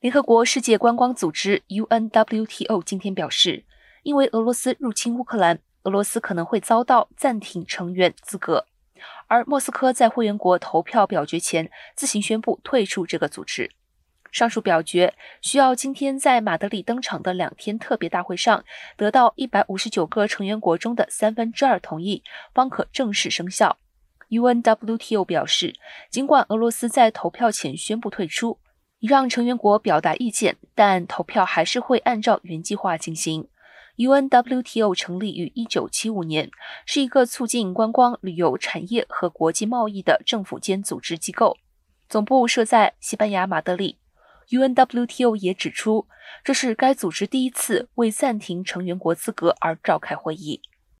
联合国世界观光组织 （UNWTO） 今天表示，因为俄罗斯入侵乌克兰，俄罗斯可能会遭到暂停成员资格，而莫斯科在会员国投票表决前自行宣布退出这个组织。上述表决需要今天在马德里登场的两天特别大会上得到一百五十九个成员国中的三分之二同意，方可正式生效。UNWTO 表示，尽管俄罗斯在投票前宣布退出。以让成员国表达意见，但投票还是会按照原计划进行。UNWTO 成立于1975年，是一个促进观光旅游产业和国际贸易的政府间组织机构，总部设在西班牙马德里。UNWTO 也指出，这是该组织第一次为暂停成员国资格而召开会议。